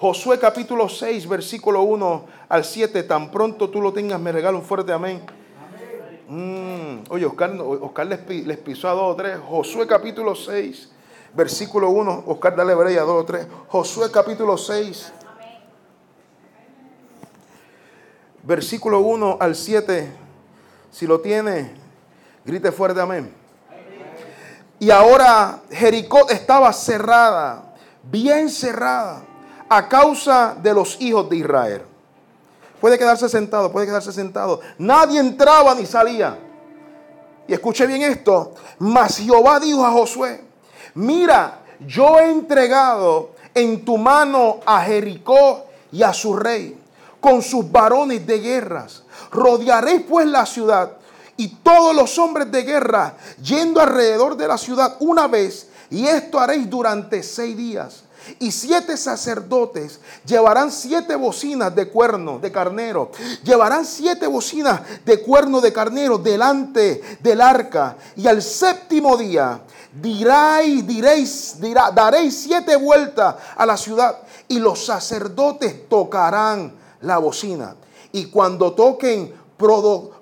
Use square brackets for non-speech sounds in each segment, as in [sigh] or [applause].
Josué capítulo 6, versículo 1 al 7. Tan pronto tú lo tengas, me regalo un fuerte amén. Mm, oye, Oscar, Oscar les, pisó a dos o tres. Josué capítulo 6, versículo 1. Oscar, dale breya a dos o tres. Josué capítulo 6, versículo 1 al 7. Si lo tiene, grite fuerte amén. Y ahora Jericó estaba cerrada, bien cerrada, a causa de los hijos de Israel. Puede quedarse sentado, puede quedarse sentado. Nadie entraba ni salía. Y escuche bien esto. Mas Jehová dijo a Josué, mira, yo he entregado en tu mano a Jericó y a su rey, con sus varones de guerras. Rodearéis pues la ciudad y todos los hombres de guerra yendo alrededor de la ciudad una vez, y esto haréis durante seis días. Y siete sacerdotes llevarán siete bocinas de cuerno de carnero. Llevarán siete bocinas de cuerno de carnero delante del arca. Y al séptimo día diráis, diréis, daréis siete vueltas a la ciudad. Y los sacerdotes tocarán la bocina. Y cuando toquen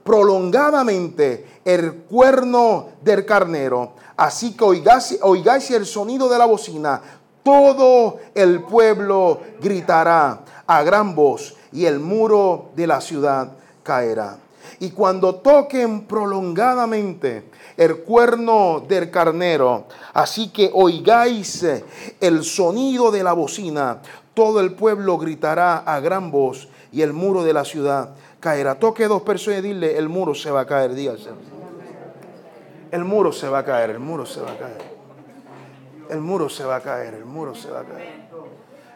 prolongadamente el cuerno del carnero, así que oigáis, oigáis el sonido de la bocina, todo el pueblo gritará a gran voz y el muro de la ciudad caerá. Y cuando toquen prolongadamente el cuerno del carnero, así que oigáis el sonido de la bocina, todo el pueblo gritará a gran voz y el muro de la ciudad caerá. Toque dos personas y dile, el muro se va a caer, dígase. El muro se va a caer, el muro se va a caer. El muro se va a caer, el muro se va a caer.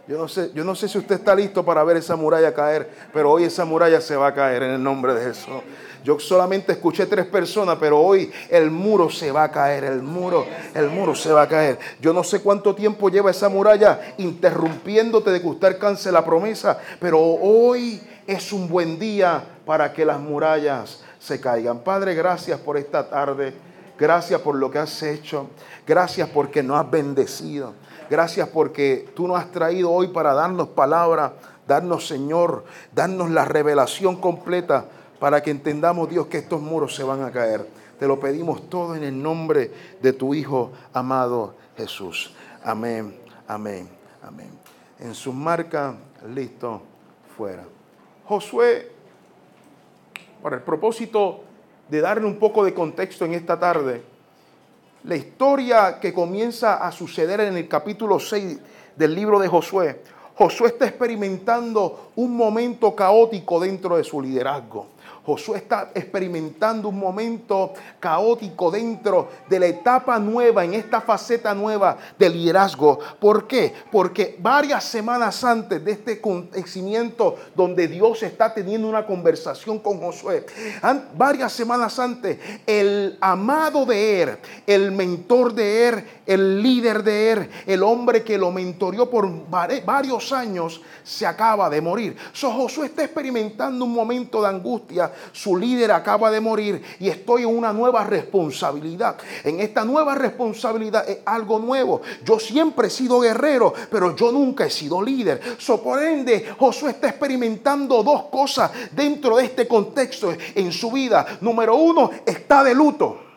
Yo no, sé, yo no sé si usted está listo para ver esa muralla caer, pero hoy esa muralla se va a caer en el nombre de Jesús. Yo solamente escuché tres personas, pero hoy el muro se va a caer, el muro, el muro se va a caer. Yo no sé cuánto tiempo lleva esa muralla interrumpiéndote de que usted alcance la promesa, pero hoy es un buen día para que las murallas se caigan. Padre, gracias por esta tarde. Gracias por lo que has hecho. Gracias porque nos has bendecido. Gracias porque tú nos has traído hoy para darnos palabra, darnos Señor, darnos la revelación completa para que entendamos Dios que estos muros se van a caer. Te lo pedimos todo en el nombre de tu Hijo amado Jesús. Amén, amén, amén. En su marca, listo, fuera. Josué, para el propósito de darle un poco de contexto en esta tarde, la historia que comienza a suceder en el capítulo 6 del libro de Josué, Josué está experimentando un momento caótico dentro de su liderazgo. Josué está experimentando un momento caótico dentro de la etapa nueva, en esta faceta nueva del liderazgo. ¿Por qué? Porque varias semanas antes de este acontecimiento donde Dios está teniendo una conversación con Josué, varias semanas antes, el amado de Er, el mentor de Er, el líder de Er, el hombre que lo mentorió por varios años, se acaba de morir. Josué está experimentando un momento de angustia su líder acaba de morir y estoy en una nueva responsabilidad. En esta nueva responsabilidad es algo nuevo. Yo siempre he sido guerrero, pero yo nunca he sido líder. So, Josué está experimentando dos cosas dentro de este contexto en su vida. Número uno, está de luto.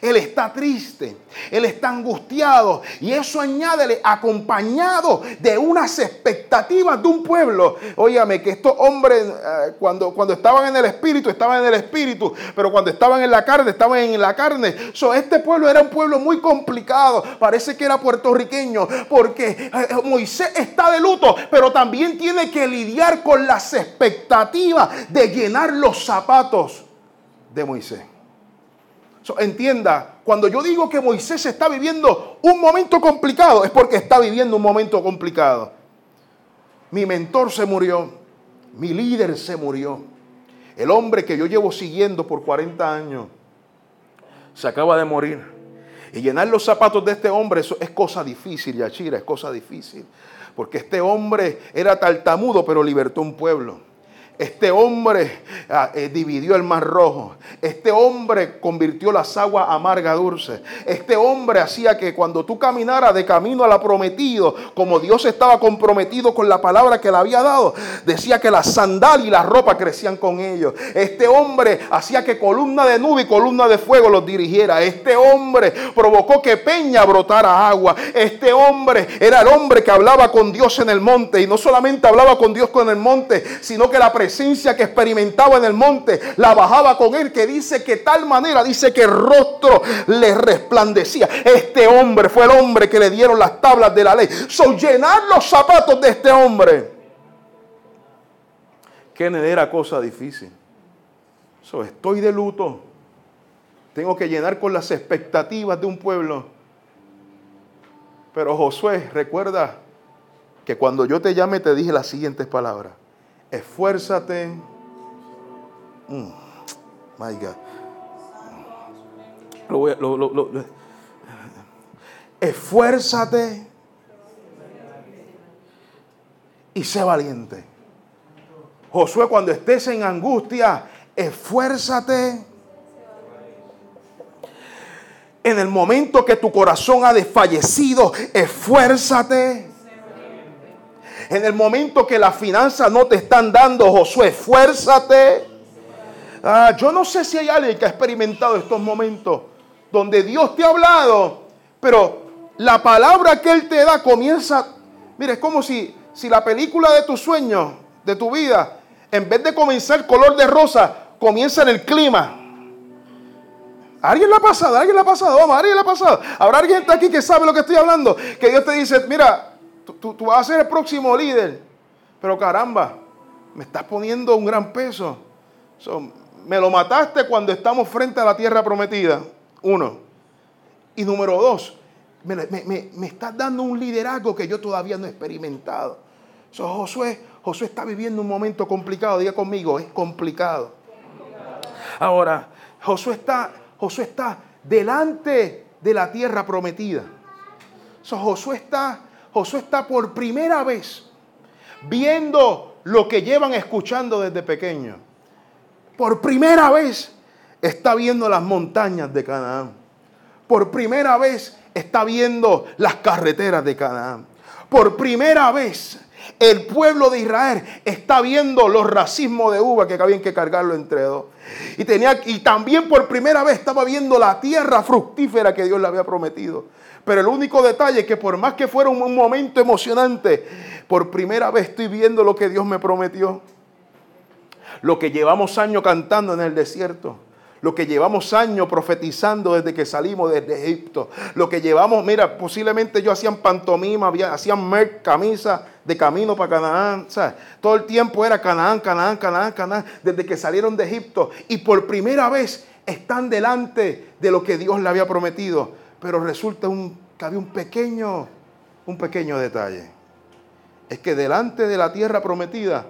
Él está triste, él está angustiado y eso añádele acompañado de unas expectativas de un pueblo. Óyame que estos hombres eh, cuando, cuando estaban en el espíritu estaban en el espíritu, pero cuando estaban en la carne estaban en la carne. So, este pueblo era un pueblo muy complicado, parece que era puertorriqueño porque eh, eh, Moisés está de luto, pero también tiene que lidiar con las expectativas de llenar los zapatos de Moisés entienda, cuando yo digo que Moisés está viviendo un momento complicado, es porque está viviendo un momento complicado. Mi mentor se murió, mi líder se murió, el hombre que yo llevo siguiendo por 40 años se acaba de morir. Y llenar los zapatos de este hombre eso es cosa difícil, Yachira, es cosa difícil. Porque este hombre era tartamudo, pero libertó un pueblo. Este hombre ah, eh, dividió el mar rojo. Este hombre convirtió las aguas amarga dulce. Este hombre hacía que cuando tú caminaras de camino a la prometido, como Dios estaba comprometido con la palabra que le había dado, decía que la sandal y la ropa crecían con ellos. Este hombre hacía que columna de nube y columna de fuego los dirigiera. Este hombre provocó que peña brotara agua. Este hombre era el hombre que hablaba con Dios en el monte y no solamente hablaba con Dios con el monte, sino que la presencia que experimentaba en el monte la bajaba con él, que dice que tal manera, dice que el rostro le resplandecía. Este hombre fue el hombre que le dieron las tablas de la ley. Son llenar los zapatos de este hombre. Que era cosa difícil. So, estoy de luto. Tengo que llenar con las expectativas de un pueblo. Pero Josué, recuerda que cuando yo te llame te dije las siguientes palabras esfuérzate. Mm, my God. esfuérzate y sé valiente. Josué, cuando estés en angustia, esfuérzate. En el momento que tu corazón ha desfallecido, esfuérzate. En el momento que las finanzas no te están dando, Josué, esfuérzate. Ah, yo no sé si hay alguien que ha experimentado estos momentos donde Dios te ha hablado, pero la palabra que Él te da comienza. Mire, es como si, si la película de tus sueños, de tu vida, en vez de comenzar color de rosa, comienza en el clima. ¿Alguien la ha pasado? ¿Alguien la ha pasado? Vamos, ¿alguien la ha pasado? ¿Habrá alguien aquí que sabe lo que estoy hablando? Que Dios te dice, mira, tú, vas a ser el próximo líder. Pero caramba, me estás poniendo un gran peso. me lo mataste cuando estamos frente a la tierra prometida. Uno. Y número dos, me, estás dando un liderazgo que yo todavía no he experimentado. Josué, Josué está viviendo un momento complicado. Diga conmigo, es complicado. Ahora, Josué está, Josué está delante de la tierra prometida. Josué está Josué está por primera vez viendo lo que llevan escuchando desde pequeño. Por primera vez está viendo las montañas de Canaán. Por primera vez está viendo las carreteras de Canaán. Por primera vez el pueblo de Israel está viendo los racismos de uva que habían que cargarlo entre dos. Y, tenía, y también por primera vez estaba viendo la tierra fructífera que Dios le había prometido. Pero el único detalle es que por más que fuera un momento emocionante, por primera vez estoy viendo lo que Dios me prometió. Lo que llevamos años cantando en el desierto. Lo que llevamos años profetizando desde que salimos desde Egipto. Lo que llevamos, mira, posiblemente yo hacían pantomima, hacían merch, camisa de camino para Canaán. Todo el tiempo era Canaán, Canaán, Canaán, Canaán, desde que salieron de Egipto. Y por primera vez están delante de lo que Dios le había prometido. Pero resulta que había un pequeño, un pequeño detalle. Es que delante de la tierra prometida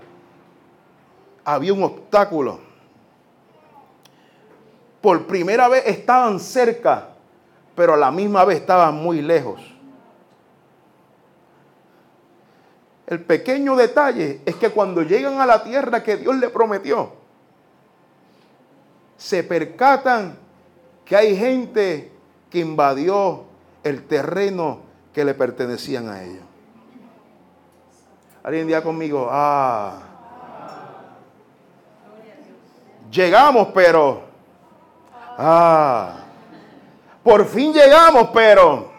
había un obstáculo. Por primera vez estaban cerca, pero a la misma vez estaban muy lejos. El pequeño detalle es que cuando llegan a la tierra que Dios le prometió, se percatan que hay gente que invadió el terreno que le pertenecían a ellos. Alguien día conmigo, ah, llegamos, pero, ah, por fin llegamos, pero,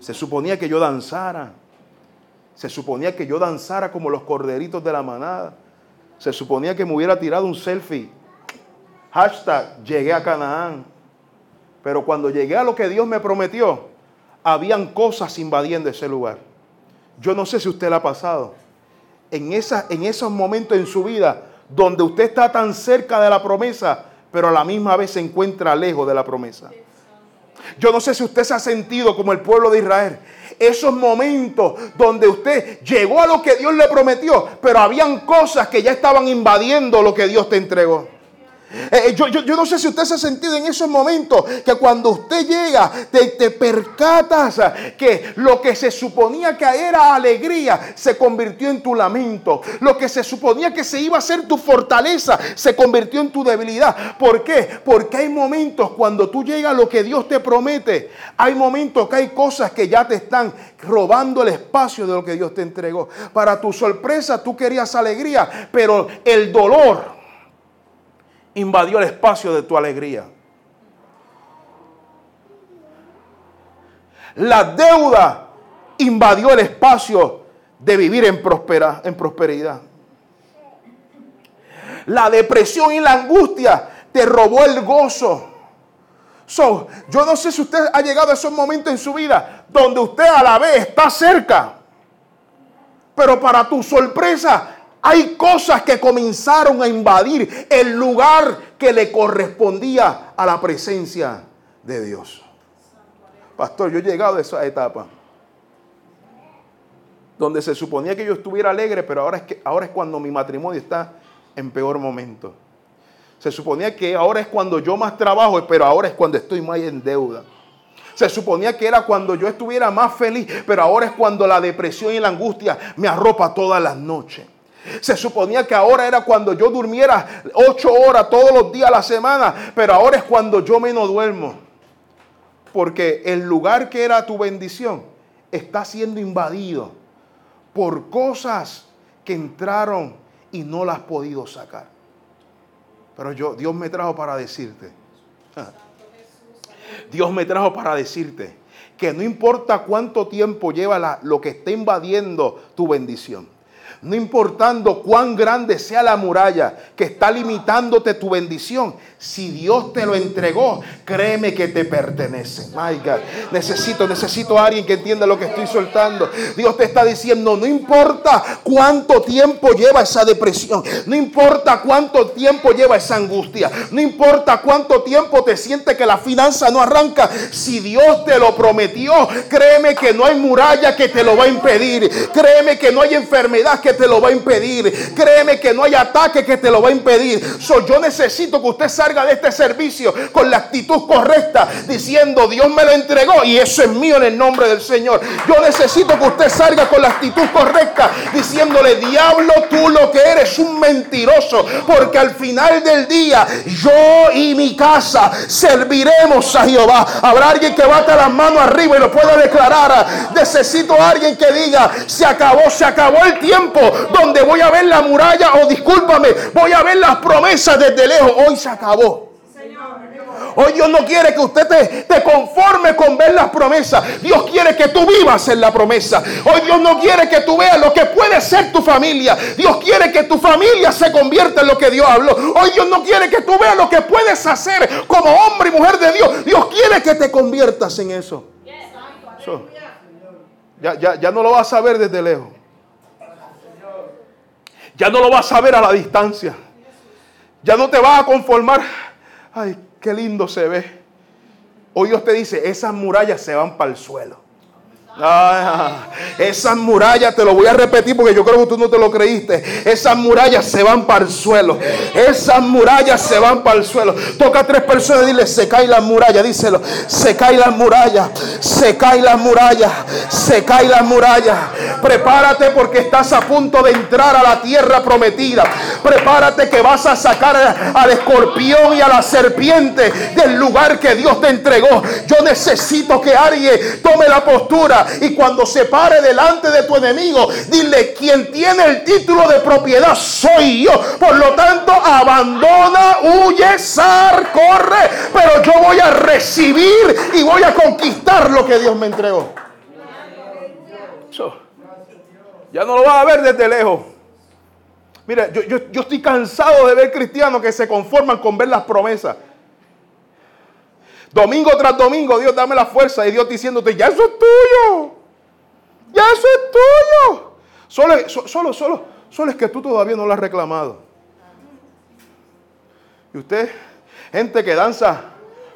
se suponía que yo danzara, se suponía que yo danzara como los corderitos de la manada, se suponía que me hubiera tirado un selfie Hashtag, llegué a Canaán. Pero cuando llegué a lo que Dios me prometió, habían cosas invadiendo ese lugar. Yo no sé si usted la ha pasado. En, en esos momentos en su vida donde usted está tan cerca de la promesa, pero a la misma vez se encuentra lejos de la promesa. Yo no sé si usted se ha sentido como el pueblo de Israel. Esos momentos donde usted llegó a lo que Dios le prometió, pero habían cosas que ya estaban invadiendo lo que Dios te entregó. Eh, eh, yo, no sé si usted se ha sentido en esos momentos que cuando usted llega te, te, percatas que lo que se suponía que era alegría se convirtió en tu lamento. Lo que se suponía que se iba a ser tu fortaleza se convirtió en tu debilidad. ¿Por qué? Porque hay momentos cuando tú llegas a lo que Dios te promete. Hay momentos que hay cosas que ya te están robando el espacio de lo que Dios te entregó. Para tu sorpresa tú querías alegría, pero el dolor invadió el espacio de tu alegría. La deuda invadió el espacio de vivir en, en prosperidad. La depresión y la angustia te robó el gozo. yo no sé si usted ha llegado a esos momentos en su vida donde usted a la vez está cerca, pero para tu sorpresa hay cosas que comenzaron a invadir el lugar que le correspondía a la presencia de Dios. Pastor, yo he llegado a esa etapa donde se suponía que yo estuviera alegre, pero ahora es, que, ahora es cuando mi matrimonio está en peor momento. Se suponía que ahora es cuando yo más trabajo, pero ahora es cuando estoy más en deuda. Se suponía que era cuando yo estuviera más feliz, pero ahora es cuando la depresión y la angustia me arropa todas las noches. Se suponía que ahora era cuando yo durmiera ocho horas todos los días a la semana, pero ahora es cuando yo menos duermo. Porque el lugar que era tu bendición está siendo invadido por cosas que entraron y no las has podido sacar. Pero yo, Dios me trajo para decirte. [laughs] Dios me trajo para decirte que no importa cuánto tiempo lleva lo que está invadiendo tu bendición no importando cuán grande sea la muralla que está limitándote tu bendición, si Dios te lo entregó, créeme que te pertenece. My God, necesito, necesito a alguien que entienda lo que estoy soltando. Dios te está diciendo, no importa cuánto tiempo lleva esa depresión, no importa cuánto tiempo lleva esa angustia, no importa cuánto tiempo te siente que la finanza no arranca, si Dios te lo prometió, créeme que no hay muralla que te lo va a impedir, créeme que no hay enfermedad que te lo va a impedir. Créeme que no hay ataque que te lo va a impedir. yo necesito que usted salga de este servicio con la actitud correcta, diciendo Dios me lo entregó y eso es mío en el nombre del Señor. Yo necesito que usted salga con la actitud correcta, diciéndole, diablo, tú lo que eres un mentiroso, porque al final del día yo y mi casa serviremos a Jehová. Habrá alguien que bata las manos arriba y lo pueda declarar. Necesito a alguien que diga, se acabó, se acabó el tiempo donde voy a ver la muralla o discúlpame, voy a ver las promesas desde lejos. Hoy se acabó. Hoy Dios no quiere que usted te, te, conforme con ver las promesas. Dios quiere que tú vivas en la promesa. Hoy Dios no quiere que tú veas lo que puede ser tu familia. Dios quiere que tu familia se convierta en lo que Dios habló. Hoy Dios no quiere que tú veas lo que puedes hacer como hombre y mujer de Dios. Dios quiere que te conviertas en eso. ya, ya, ya no lo vas a ver desde lejos. Ya no lo vas a ver a la distancia. Ya no te vas a conformar. Ay, qué lindo se ve. Hoy Dios te dice, esas murallas se van para el suelo. Ah, esas murallas, te lo voy a repetir porque yo creo que tú no te lo creíste. Esas murallas se van para el suelo. Esas murallas se van para el suelo. Toca a tres personas y dile, se cae la muralla. Díselo, se cae la muralla. Se cae la muralla. Se cae la muralla. Prepárate porque estás a punto de entrar a la tierra prometida. Prepárate que vas a sacar al escorpión y a la serpiente del lugar que Dios te entregó. Yo necesito que alguien tome la postura y cuando se pare delante de tu enemigo, dile, quien tiene el título de propiedad soy yo. Por lo tanto, abandona, huye, sar, corre. Pero yo voy a recibir y voy a conquistar lo que Dios me entregó. ya no lo vas a ver desde lejos. Mira, yo, yo, estoy cansado de ver cristianos que se conforman con ver las promesas. Domingo tras domingo, Dios dame la fuerza y Dios diciéndote, ya eso es tuyo. Ya eso es tuyo. Solo, solo, solo, solo es que tú todavía no lo has reclamado. Y usted, gente que danza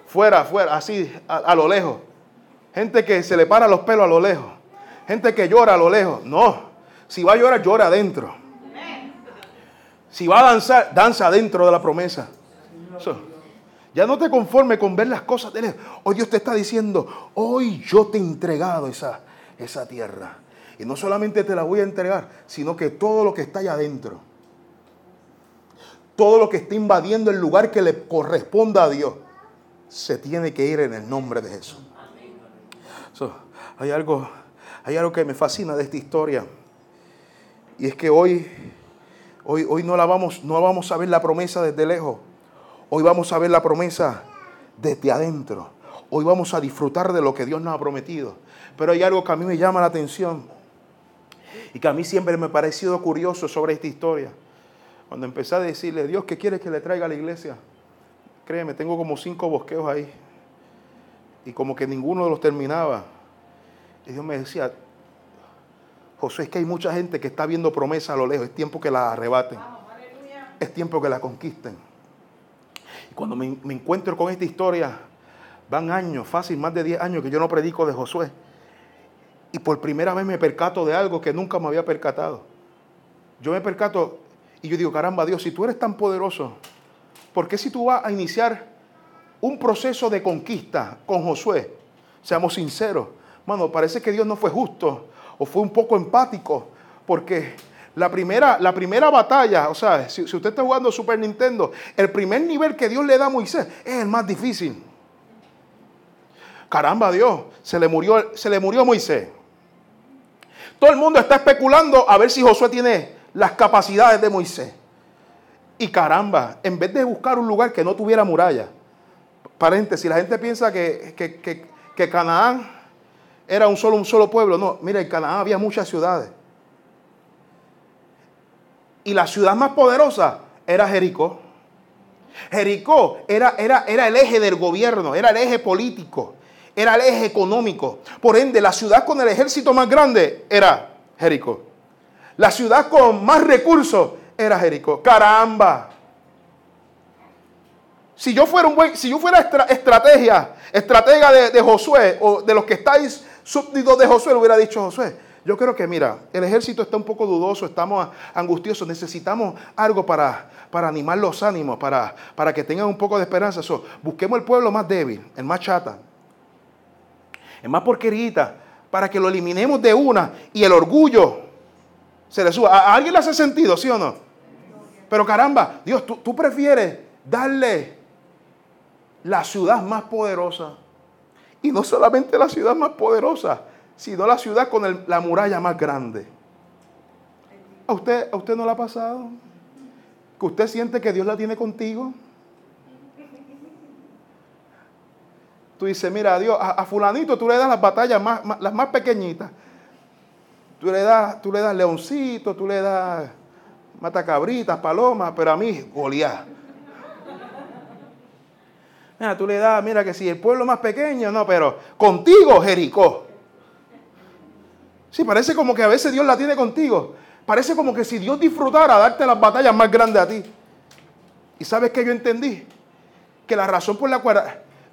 fuera, fuera, así, a, lo lejos. Gente que se le para los pelos a lo lejos. Gente que llora a lo lejos. No. Si va a llorar, llora adentro. Si va a danzar, danza adentro de la promesa. Ya no te conformes con ver las cosas de lejos. Hoy Dios te está diciendo, hoy yo te he entregado esa, esa tierra. Y no solamente te la voy a entregar, sino que todo lo que está allá adentro, todo lo que está invadiendo el lugar que le corresponda a Dios, se tiene que ir en el nombre de Jesús. hay, algo, hay algo que me fascina de esta historia. Y es que hoy, hoy, hoy no, la vamos, no vamos a ver la promesa desde lejos. Hoy vamos a ver la promesa desde adentro. Hoy vamos a disfrutar de lo que Dios nos ha prometido. Pero hay algo que a mí me llama la atención y que a mí siempre me ha parecido curioso sobre esta historia. Cuando empecé a decirle, Dios, ¿qué quieres que le traiga a la iglesia? Créeme, tengo como cinco bosqueos ahí. Y como que ninguno de los terminaba. Y Dios me decía, José, es que hay mucha gente que está viendo promesa a lo lejos. Es tiempo que la arrebaten. Es tiempo que la conquisten. Cuando me, me encuentro con esta historia, van años, fácil, más de 10 años que yo no predico de Josué. Y por primera vez me percato de algo que nunca me había percatado. Yo me percato y yo digo, caramba, Dios, si tú eres tan poderoso, ¿por qué si tú vas a iniciar un proceso de conquista con Josué? Seamos sinceros. Mano, parece que Dios no fue justo o fue un poco empático, porque la primera, la primera batalla, o sea, si, usted está jugando Super Nintendo, el primer nivel que Dios le da a Moisés es el más difícil. Caramba, Dios, se le murió, se le murió Moisés. Todo el mundo está especulando a ver si Josué tiene las capacidades de Moisés. Y caramba, en vez de buscar un lugar que no tuviera muralla, paréntesis, la gente piensa que, que, Canaán era un solo, un solo pueblo. No, mira, en Canaán había muchas ciudades. Y la ciudad más poderosa era Jericó. Jericó era, era, era el eje del gobierno, era el eje político era el eje económico. Por ende, la ciudad con el ejército más grande era Jericó. La ciudad con más recursos era Jericó. Caramba. Si yo fuera un buen, si yo fuera estrategia, estratega de, Josué o de los que estáis súbditos de Josué, le hubiera dicho Josué. Yo creo que, mira, el ejército está un poco dudoso, estamos angustiosos, necesitamos algo para, para animar los ánimos, para, para que tengan un poco de esperanza. busquemos el pueblo más débil, el más chata, es más porquerita, para que lo eliminemos de una y el orgullo se le suba. ¿A alguien le hace sentido, sí o no? Pero caramba, Dios, tú, tú prefieres darle la ciudad más poderosa. Y no solamente la ciudad más poderosa, sino la ciudad con la muralla más grande. ¿A usted, ¿A usted no le ha pasado? ¿Que usted siente que Dios la tiene contigo? Tú dices, mira, Dios, a, fulanito tú le das las batallas más, las más pequeñitas. Tú le das, tú le das leoncito, tú le das matacabritas, palomas, pero a mí, Goliat. Tú le das, mira que si el pueblo más pequeño, no, pero contigo, Jericó. Sí, parece como que a veces Dios la tiene contigo. Parece como que si Dios disfrutara darte las batallas más grandes a ti. ¿Y sabes qué yo entendí? Que la razón por la cual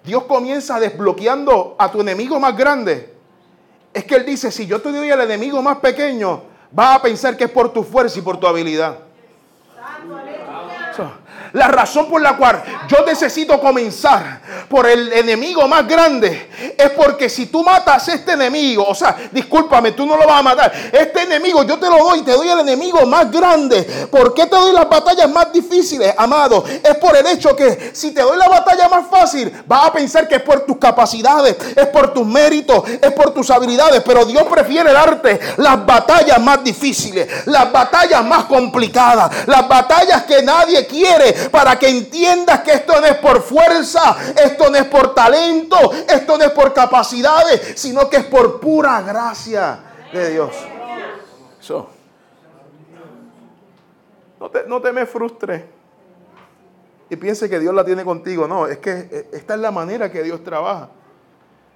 Dios comienza desbloqueando a tu enemigo más grande, es que Él dice, si yo te doy al enemigo más pequeño, vas a pensar que es por tu fuerza y por tu habilidad. La razón por la cual yo necesito comenzar por el enemigo más grande es porque si tú matas a este enemigo, o sea, discúlpame, tú no lo vas a matar. Este enemigo yo te lo doy, te doy el enemigo más grande. ¿Por qué te doy las batallas más difíciles, amado? Es por el hecho que si te doy la batalla más fácil, vas a pensar que es por tus capacidades, es por tus méritos, es por tus habilidades. Pero Dios prefiere darte las batallas más difíciles, las batallas más complicadas, las batallas que nadie quiere para que entiendas que esto no es por fuerza, esto no es por talento, esto no es por capacidades, sino que es por pura gracia de Dios. no, te, no te me frustres y piense que Dios la tiene contigo. No, es que eh, esta es la manera que Dios trabaja.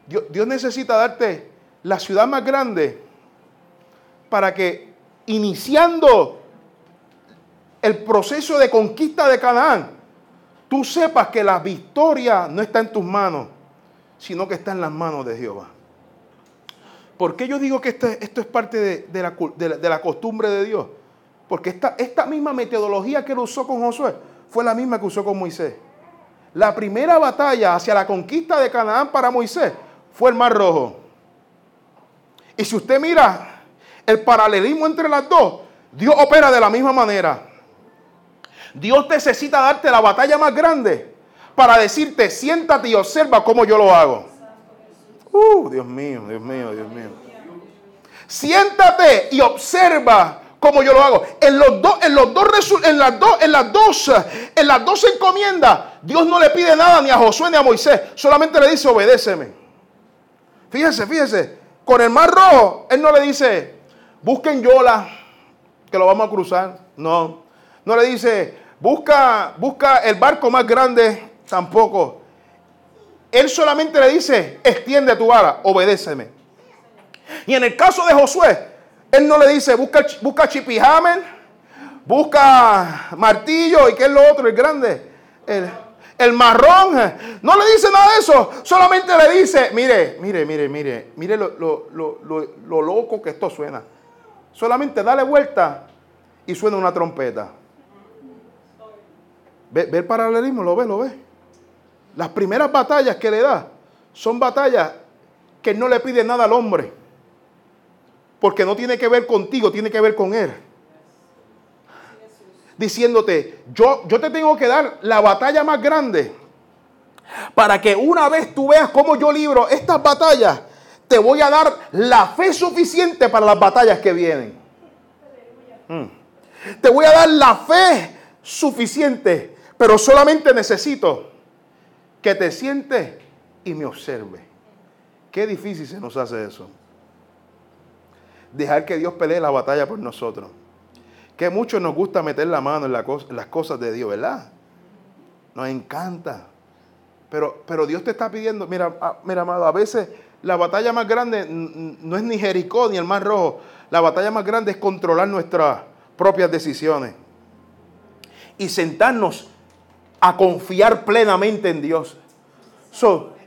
Dios, Dios, necesita darte la ciudad más grande para que iniciando el proceso de conquista de Canaán, tú sepas que la victoria no está en tus manos, sino que está en las manos de Jehová. ¿Por qué yo digo que esto, esto es parte de, la, costumbre de Dios? Porque esta, esta misma metodología que él usó con Josué fue la misma que usó con Moisés. la primera batalla hacia la conquista de Canaán para Moisés fue el Mar Rojo. Y si usted mira el paralelismo entre las dos, Dios opera de la misma manera. Dios necesita darte la batalla más grande para decirte, siéntate y observa cómo yo lo hago. Uh, Dios mío, Dios mío, Dios mío. Siéntate y observa cómo yo lo hago. En los dos, en en las dos, en las dos, en las dos encomiendas, Dios no le pide nada ni a Josué ni a Moisés, solamente le dice obedéceme. Fíjese, fíjese, con el mar rojo, él no le dice, busquen Yola, que lo vamos a cruzar. No, no le dice, busca, busca el barco más grande, tampoco. Él solamente le dice, extiende tu vara, obedéceme. Y en el caso de Josué, él no le dice, busca, busca chipijamen, busca martillo y qué es lo otro, el grande, el, marrón. No le dice nada de eso, solamente le dice, mire, mire, mire, mire, mire lo, lo loco que esto suena. Solamente dale vuelta y suena una trompeta. Ve, el paralelismo, lo ve, lo ve. Las primeras batallas que le da son batallas que no le pide nada al hombre. Porque no tiene que ver contigo, tiene que ver con Él. Diciéndote, yo, yo te tengo que dar la batalla más grande. Para que una vez tú veas cómo yo libro estas batallas, te voy a dar la fe suficiente para las batallas que vienen. Mm. Te voy a dar la fe suficiente, pero solamente necesito que te sientes y me observe. Qué difícil se nos hace eso. Dejar que Dios pelee la batalla por nosotros. Que mucho nos gusta meter la mano en, las cosas de Dios, ¿verdad? Nos encanta. Pero, pero Dios te está pidiendo, mira, ah, mira, amado, a veces la batalla más grande no es ni Jericó ni el Mar Rojo. La batalla más grande es controlar nuestras propias decisiones. Y sentarnos a confiar plenamente en Dios.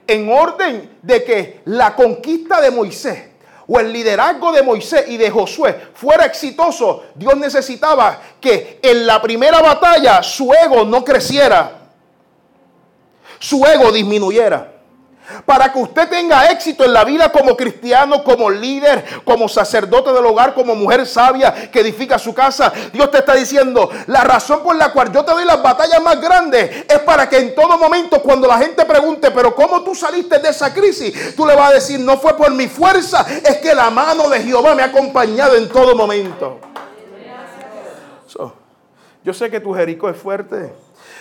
en orden de que la conquista de Moisés o el liderazgo de Moisés y de Josué fuera exitoso, Dios necesitaba que en la primera batalla su ego no creciera, su ego disminuyera. Para que usted tenga éxito en la vida como cristiano, como líder, como sacerdote del hogar, como mujer sabia que edifica su casa, Dios te está diciendo, la razón por la cual yo te doy las batallas más grandes es para que en todo momento cuando la gente pregunte, pero ¿cómo tú saliste de esa crisis? Tú le vas a decir, no fue por mi fuerza, es que la mano de Jehová me ha acompañado en todo momento. yo sé que tu Jericó es fuerte.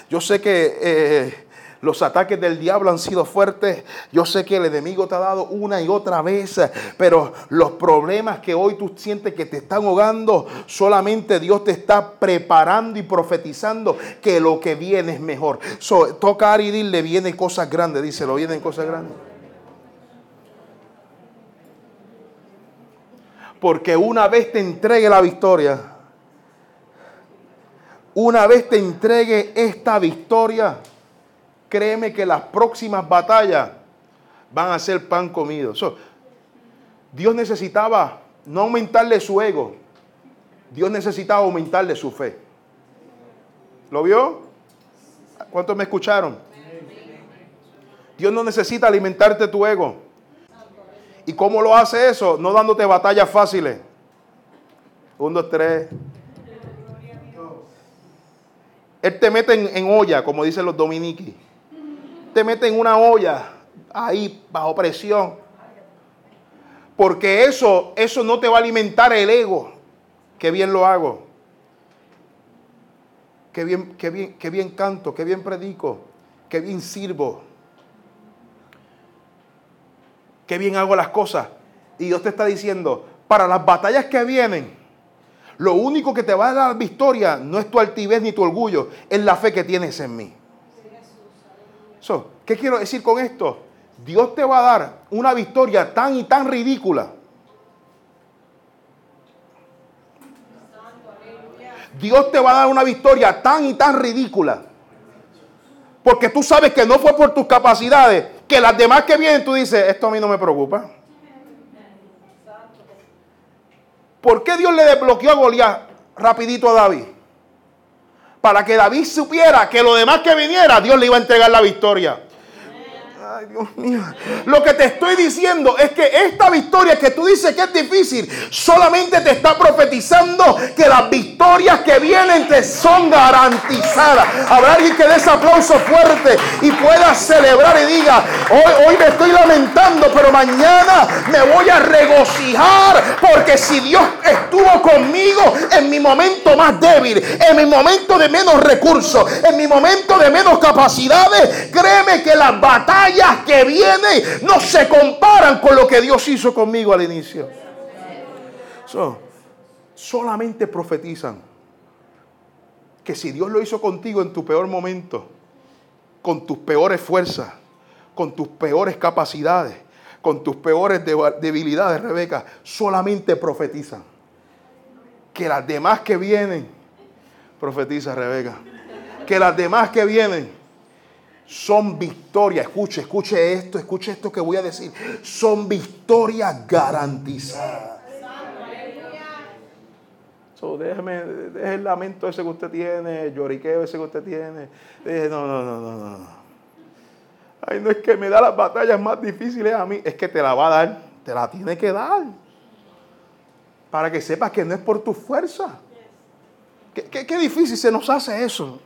Yo sé que... Eh, los ataques del diablo han sido fuertes. Yo sé que el enemigo te ha dado una y otra vez, pero los problemas que hoy tú sientes que te están ahogando, solamente Dios te está preparando y profetizando que lo que viene es mejor. So, tocar y dile, vienen cosas grandes, díselo, vienen cosas grandes. Porque una vez te entregue la victoria, una vez te entregue esta victoria, créeme que las próximas batallas van a ser pan comido. Dios necesitaba no aumentarle su ego, Dios necesitaba aumentarle su fe. ¿Lo vio? ¿Cuántos me escucharon? Dios no necesita alimentarte tu ego. ¿Y cómo lo hace eso? No dándote batallas fáciles. Uno, dos, tres. Él te mete en, en olla, como dicen los dominiquis te mete en una olla ahí bajo presión. Porque eso, eso no te va a alimentar el ego. Qué bien lo hago. Qué bien, qué bien, qué bien canto, qué bien predico, qué bien sirvo. Qué bien hago las cosas. Y Dios te está diciendo, para las batallas que vienen, lo único que te va a dar victoria no es tu altivez ni tu orgullo, es la fe que tienes en mí. ¿Qué quiero decir con esto? Dios te va a dar una victoria tan y tan ridícula. Dios te va a dar una victoria tan y tan ridícula. Porque tú sabes que no fue por tus capacidades, que las demás que vienen tú dices, esto a mí no me preocupa. ¿Por qué Dios le desbloqueó a Goliat rapidito a David? Para que David supiera que lo demás que viniera, Dios le iba a entregar la victoria. Ay, Dios mío. Lo que te estoy diciendo es que esta victoria que tú dices que es difícil, solamente te está profetizando que las victorias que vienen te son garantizadas. Habrá alguien que dé ese aplauso fuerte y pueda celebrar y diga, hoy, hoy me estoy lamentando, pero mañana me voy a regocijar porque si Dios estuvo conmigo en mi momento más débil, en mi momento de menos recursos, en mi momento de menos capacidades, créeme que las batallas que vienen no se comparan con lo que Dios hizo conmigo al inicio. solamente profetizan que si Dios lo hizo contigo en tu peor momento, con tus peores fuerzas, con tus peores capacidades, con tus peores debilidades, Rebeca, solamente profetizan. Que las demás que vienen, profetiza Rebeca, que las demás que vienen son victorias. Escuche, escuche esto, escuche esto que voy a decir. Son victorias garantizadas. So, déjeme, deje el lamento ese que usted tiene, el lloriqueo ese que usted tiene. no, no, no, no, no. Ay, no es que me da las batallas más difíciles a mí, es que te la va a dar, te la tiene que dar. Para que sepas que no es por tu fuerza. qué, qué difícil se nos hace eso.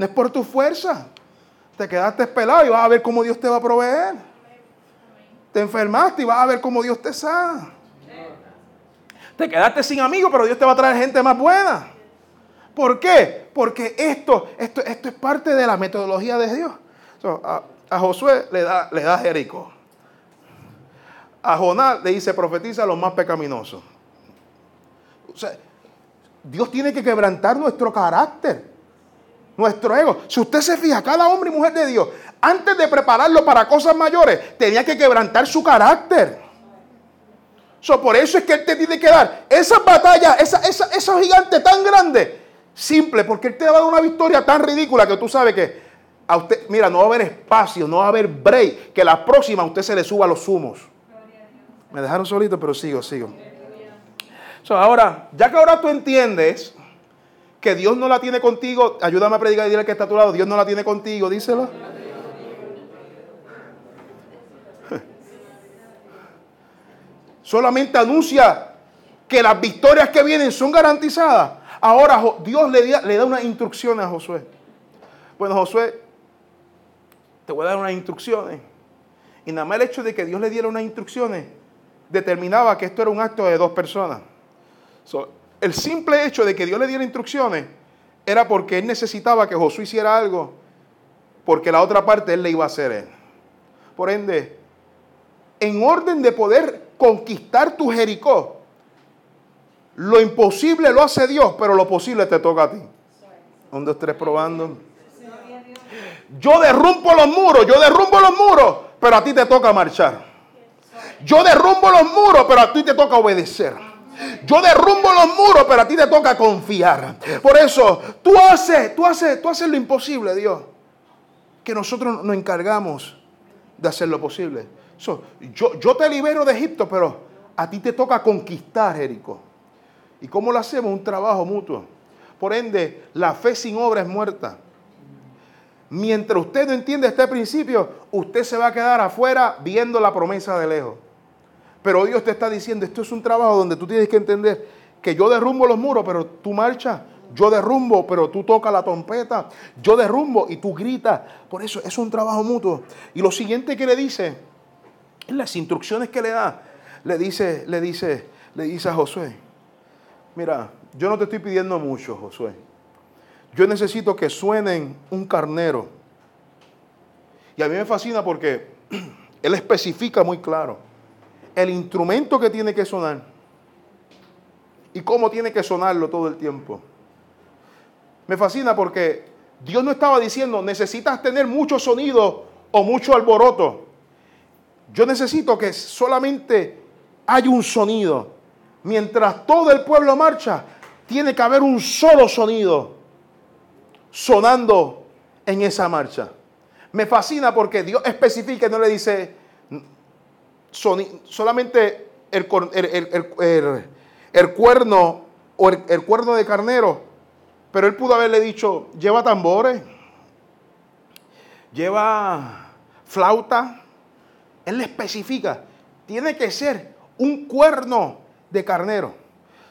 No es por tu fuerza. Te quedaste pelado y vas a ver cómo Dios te va a proveer. Te enfermaste y vas a ver cómo Dios te sana. Te quedaste sin amigos, pero Dios te va a traer gente más buena. ¿Por qué? Porque esto, esto, esto es parte de la metodología de Dios. a, Josué le da, le da Jericó. A Jonás le dice, profetiza a los más pecaminosos. Dios tiene que quebrantar nuestro carácter nuestro ego. Si usted se fija, cada hombre y mujer de Dios, antes de prepararlo para cosas mayores, tenía que quebrantar su carácter. por eso es que Él te tiene que dar esas batallas, esa, esa, esos gigantes tan grandes, simple, porque Él te va a dar una victoria tan ridícula que tú sabes que a usted, mira, no va a haber espacio, no va a haber break, que la próxima a usted se le suba los humos. Me dejaron solito, pero sigo, sigo. ahora, ya que ahora tú entiendes que Dios no la tiene contigo, ayúdame a predicar y dile que está a tu lado, Dios no la tiene contigo, díselo. [laughs] Solamente anuncia que las victorias que vienen son garantizadas. Ahora Dios le, da, le da unas instrucciones a Josué. Bueno, Josué, te voy a dar unas instrucciones. Y nada más el hecho de que Dios le diera unas instrucciones determinaba que esto era un acto de dos personas el simple hecho de que Dios le diera instrucciones era porque él necesitaba que Josué hiciera algo, porque la otra parte él le iba a hacer él. Por ende, en orden de poder conquistar tu Jericó, lo imposible lo hace Dios, pero lo posible te toca a ti. Un, dos, tres, probando. Yo derrumbo los muros, yo derrumbo los muros, pero a ti te toca marchar. Yo derrumbo los muros, pero a ti te toca obedecer. Yo derrumbo los muros, pero a ti te toca confiar. Por eso, tú haces, tú haces, tú haces lo imposible, Dios. Que nosotros nos encargamos de hacer lo posible. yo, yo te libero de Egipto, pero a ti te toca conquistar Jericó. ¿Y cómo lo hacemos? Un trabajo mutuo. Por ende, la fe sin obra es muerta. Mientras usted no entiende este principio, usted se va a quedar afuera viendo la promesa de lejos. Pero Dios te está diciendo, esto es un trabajo donde tú tienes que entender que yo derrumbo los muros, pero tú marchas. Yo derrumbo, pero tú tocas la trompeta. Yo derrumbo y tú gritas. Por eso es un trabajo mutuo. Y lo siguiente que le dice, en las instrucciones que le da, le dice, le dice, le dice a Josué, mira, yo no te estoy pidiendo mucho, Josué. Yo necesito que suenen un carnero. Y a mí me fascina porque [clears throat] él especifica muy claro el instrumento que tiene que sonar y cómo tiene que sonarlo todo el tiempo. Me fascina porque Dios no estaba diciendo, necesitas tener mucho sonido o mucho alboroto. Yo necesito que solamente haya un sonido. Mientras todo el pueblo marcha, tiene que haber un solo sonido sonando en esa marcha. Me fascina porque Dios especifica, no le dice, solamente el, el, cuerno o el, cuerno de carnero Pero él pudo haberle dicho, lleva tambores, lleva flauta. Él le especifica, tiene que ser un cuerno de carnero.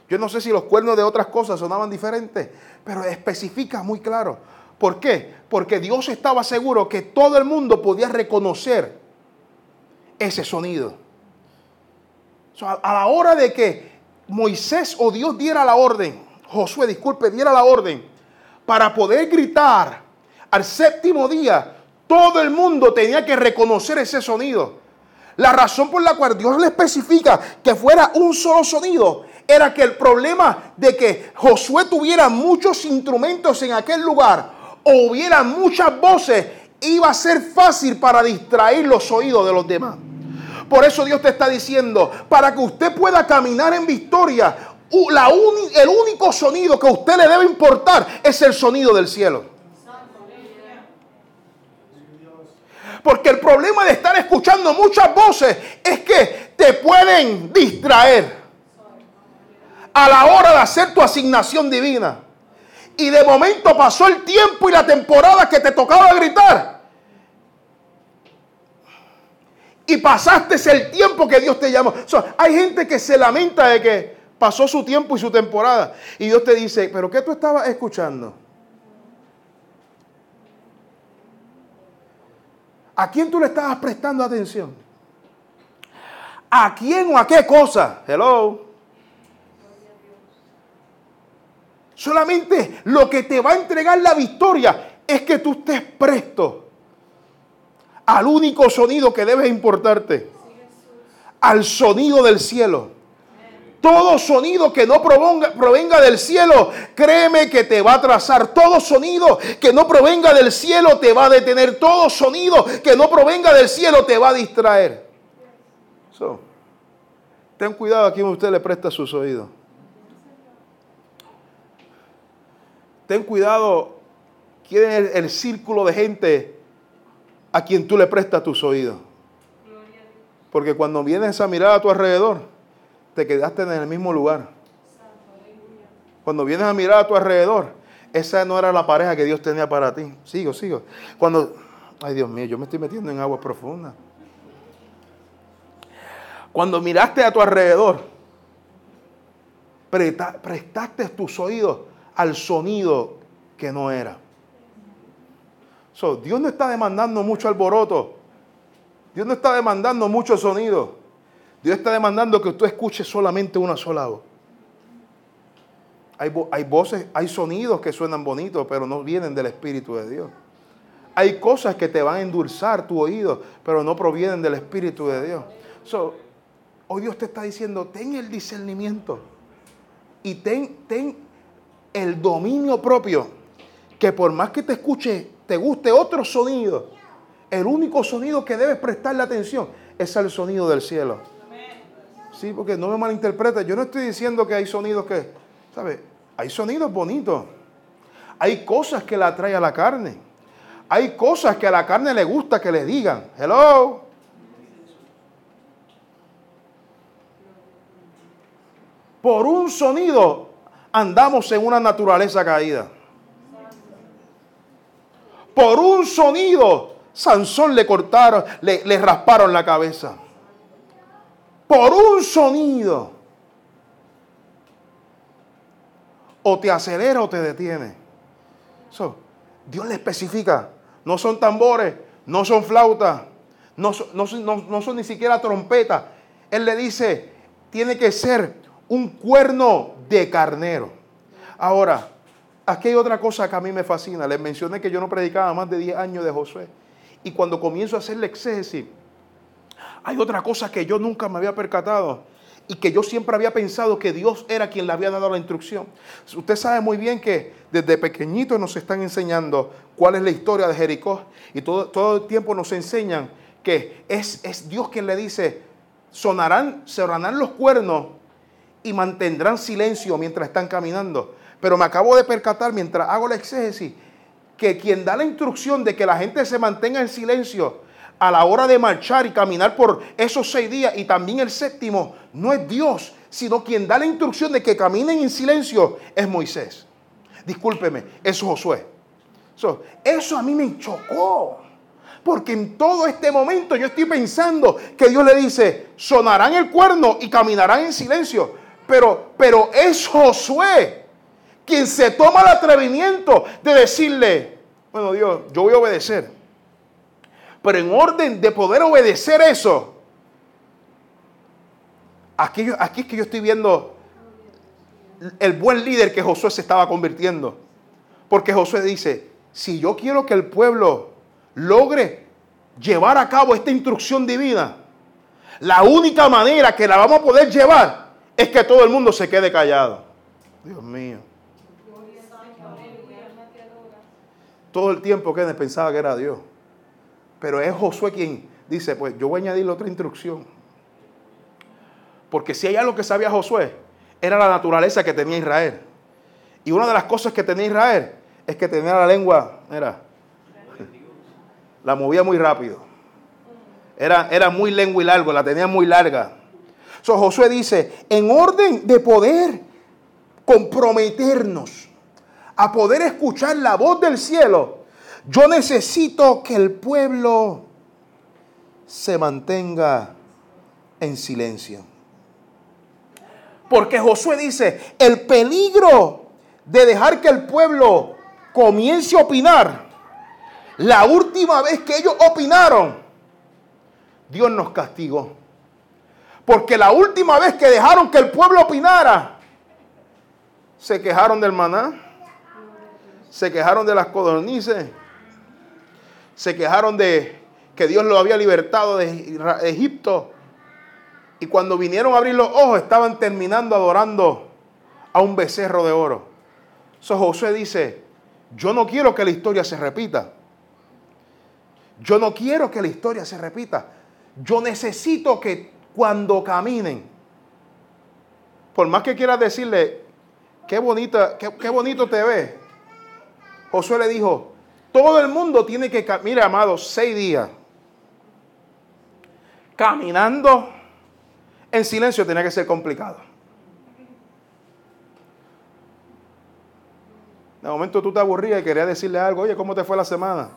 Yo no sé si los cuernos de otras cosas sonaban diferentes, pero especifica muy claro. ¿Por qué? Porque Dios estaba seguro que todo el mundo podía reconocer ese sonido. a la hora de que Moisés o Dios diera la orden, Josué, disculpe, diera la orden para poder gritar al séptimo día, todo el mundo tenía que reconocer ese sonido. La razón por la cual Dios le especifica que fuera un solo sonido era que el problema de que Josué tuviera muchos instrumentos en aquel lugar o hubiera muchas voces iba a ser fácil para distraer los oídos de los demás. Por eso Dios te está diciendo, para que usted pueda caminar en victoria, el único sonido que a usted le debe importar es el sonido del cielo. Porque el problema de estar escuchando muchas voces es que te pueden distraer a la hora de hacer tu asignación divina. Y de momento pasó el tiempo y la temporada que te tocaba gritar. Y pasaste el tiempo que Dios te llamó. hay gente que se lamenta de que pasó su tiempo y su temporada. Y Dios te dice, pero ¿qué tú estabas escuchando? ¿A quién tú le estabas prestando atención? ¿A quién o a qué cosa? Hello. Solamente lo que te va a entregar la victoria es que tú estés presto al único sonido que debe importarte. Al sonido del cielo. Todo sonido que no provenga, del cielo, créeme que te va a trazar. Todo sonido que no provenga del cielo te va a detener. Todo sonido que no provenga del cielo te va a distraer. ten cuidado a quien usted le presta sus oídos. Ten cuidado quién es el círculo de gente a quien tú le prestas tus oídos. Porque cuando vienes a mirar a tu alrededor, te quedaste en el mismo lugar. Cuando vienes a mirar a tu alrededor, esa no era la pareja que Dios tenía para ti. Sigo, sigo. Cuando, ay Dios mío, yo me estoy metiendo en agua profunda. Cuando miraste a tu alrededor, prestaste tus oídos al sonido que no era. Dios no está demandando mucho alboroto. Dios no está demandando mucho sonido. Dios está demandando que tú escuches solamente una sola voz. Hay, hay, voces, hay sonidos que suenan bonitos, pero no vienen del Espíritu de Dios. Hay cosas que te van a endulzar tu oído, pero no provienen del Espíritu de Dios. hoy Dios te está diciendo, ten el discernimiento y ten, ten el dominio propio, que por más que te escuche, te guste otro sonido, el único sonido que debes prestarle atención es el sonido del cielo. Sí, porque no me malinterprete. Yo no estoy diciendo que hay sonidos que, ¿sabes? Hay sonidos bonitos. Hay cosas que la atrae a la carne. Hay cosas que a la carne le gusta que le digan. Hello. Por un sonido andamos en una naturaleza caída. Por un sonido, Sansón le cortaron, le, rasparon la cabeza por un sonido. O te acelera o te detiene. Dios le especifica. No son tambores, no son flautas, no, no son ni siquiera trompetas. Él le dice, tiene que ser un cuerno de carnero. Ahora, aquí hay otra cosa que a mí me fascina. Les mencioné que yo no predicaba más de 10 años de Josué. Y cuando comienzo a hacer el exégesis, hay otra cosa que yo nunca me había percatado y que yo siempre había pensado que Dios era quien le había dado la instrucción. Usted sabe muy bien que desde pequeñito nos están enseñando cuál es la historia de Jericó y todo, todo el tiempo nos enseñan que es, es Dios quien le dice, sonarán, sonarán los cuernos y mantendrán silencio mientras están caminando. Pero me acabo de percatar mientras hago la exégesis que quien da la instrucción de que la gente se mantenga en silencio a la hora de marchar y caminar por esos seis días y también el séptimo, no es Dios, sino quien da la instrucción de que caminen en silencio es Moisés. discúlpeme, es Josué. eso a mí me chocó. Porque en todo este momento yo estoy pensando que Dios le dice, sonarán el cuerno y caminarán en silencio. Pero, pero es Josué quien se toma el atrevimiento de decirle, bueno Dios, yo voy a obedecer. Pero en orden de poder obedecer eso, aquí, es que yo estoy viendo el buen líder que Josué se estaba convirtiendo. Porque Josué dice, si yo quiero que el pueblo logre llevar a cabo esta instrucción divina, la única manera que la vamos a poder llevar es que todo el mundo se quede callado. Dios mío. Todo el tiempo que pensaba que era Dios. Pero es Josué quien dice, pues yo voy a añadir otra instrucción. Porque si hay algo que sabía Josué, era la naturaleza que tenía Israel. Y una de las cosas que tenía Israel es que tenía la lengua, era, la movía muy rápido. Era, era muy lengua y largo, la tenía muy larga. So, Josué dice, en orden de poder comprometernos a poder escuchar la voz del cielo, yo necesito que el pueblo se mantenga en silencio. Porque Josué dice, el peligro de dejar que el pueblo comience a opinar, la última vez que ellos opinaron, Dios nos castigó. Porque la última vez que dejaron que el pueblo opinara, se quejaron del maná, se quejaron de las codornices, se quejaron de que Dios lo había libertado de Egipto, y cuando vinieron a abrir los ojos, estaban terminando adorando a un becerro de oro. So José dice, yo no quiero que la historia se repita. Yo no quiero que la historia se repita. Yo necesito que cuando caminen, por más que quieras decirle, qué, bonita, qué, bonito te ves, Josué le dijo, todo el mundo tiene que, mire amado, seis días caminando en silencio tenía que ser complicado. De momento tú te aburrías y querías decirle algo, oye, ¿cómo te fue la semana?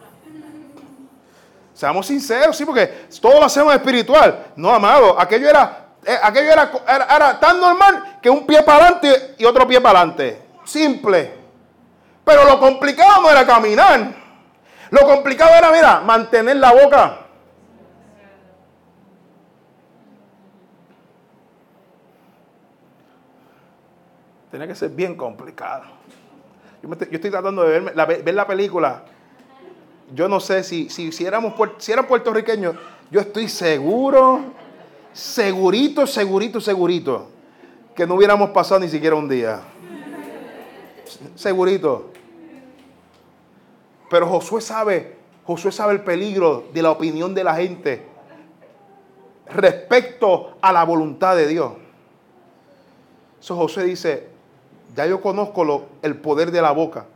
Seamos sinceros, sí, porque todo lo hacemos espiritual. No, amado, aquello era, eh, aquello era, era, tan normal que un pie para adelante y otro pie para adelante. Simple. Pero lo complicado no era caminar. Lo complicado era, mira, mantener la boca Tenía que ser bien complicado. Yo, estoy tratando de ver la, película. Yo no sé si, si, si, si eran puertorriqueños, yo estoy seguro, segurito, segurito, segurito, que no hubiéramos pasado ni siquiera un día. Segurito. Pero Josué sabe, Josué sabe el peligro de la opinión de la gente respecto a la voluntad de Dios. Eso Josué dice, ya yo conozco el poder de la boca.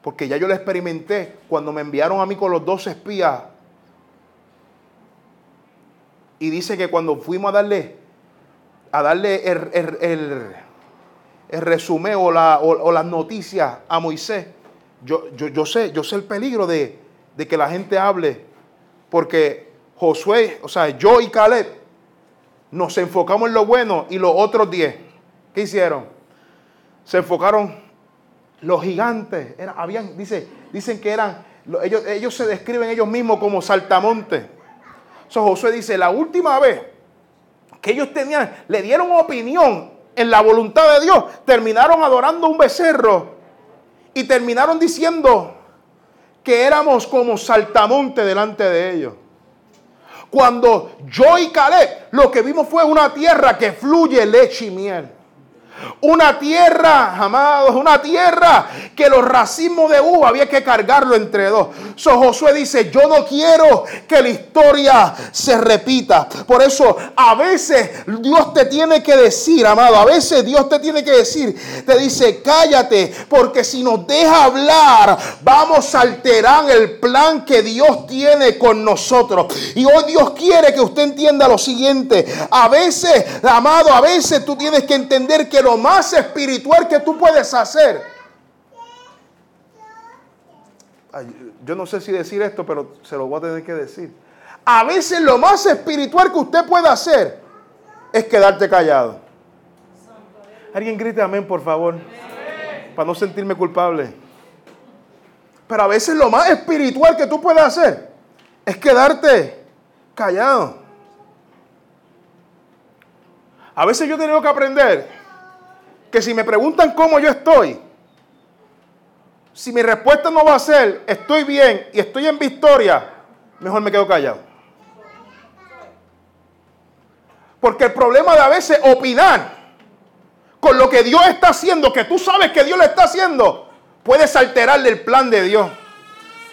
Porque ya yo lo experimenté cuando me enviaron a mí con los dos espías. Y dice que cuando fuimos a darle, a darle el, el, resumen o, la, o, las noticias a Moisés, yo, yo, sé, yo sé el peligro de, de que la gente hable. Porque Josué, o sea, yo y Caleb nos enfocamos en lo bueno y los otros diez, ¿qué hicieron? se enfocaron los gigantes. habían, dice, dicen que eran, ellos, ellos se describen ellos mismos como saltamontes. So, Josué dice, la última vez que ellos tenían, le dieron opinión en la voluntad de Dios, terminaron adorando un becerro y terminaron diciendo que éramos como saltamontes delante de ellos. Cuando yo y Caleb lo que vimos fue una tierra que fluye leche y miel. Una tierra, amados, una tierra que los racimos de uva había que cargarlo entre dos. So Josué dice, yo no quiero que la historia se repita. Por eso a veces Dios te tiene que decir, amado, a veces Dios te tiene que decir, te dice, cállate, porque si nos deja hablar, vamos a alterar el plan que Dios tiene con nosotros. Y hoy Dios quiere que usted entienda lo siguiente. A veces, amado, a veces tú tienes que entender que lo más espiritual que tú puedes hacer yo no sé si decir esto, pero se lo voy a tener que decir. A veces lo más espiritual que usted puede hacer es quedarte callado. Alguien grite amén, por favor, para no sentirme culpable. Pero a veces lo más espiritual que tú puedes hacer es quedarte callado. A veces yo tengo que aprender que si me preguntan cómo yo estoy, si mi respuesta no va a ser estoy bien y estoy en victoria, mejor me quedo callado. Porque el problema de a veces opinar con lo que Dios está haciendo, que tú sabes que Dios lo está haciendo, puedes alterarle el plan de Dios.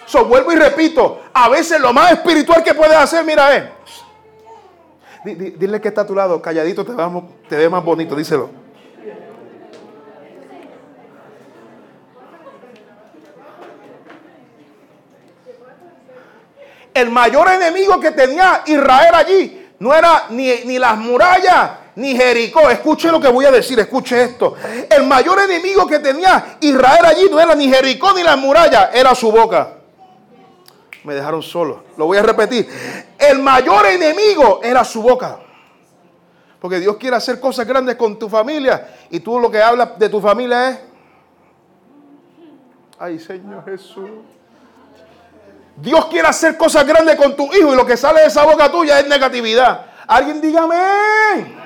So, vuelvo y repito, a veces lo más espiritual que puedes hacer, mira, es. Dile que está a tu lado, calladito te, te ve más bonito, díselo. El mayor enemigo que tenía Israel allí no era ni, ni las murallas, ni Jericó. Escuche lo que voy a decir, escuche esto. El mayor enemigo que tenía Israel allí no era ni Jericó ni las murallas, era su boca. Me dejaron solo. Lo voy a repetir. El mayor enemigo era su boca. Porque Dios quiere hacer cosas grandes con tu familia y tú lo que hablas de tu familia es, ay Señor Jesús. Dios quiere hacer cosas grandes con tu hijo y lo que sale de esa boca tuya es negatividad. Alguien dígame.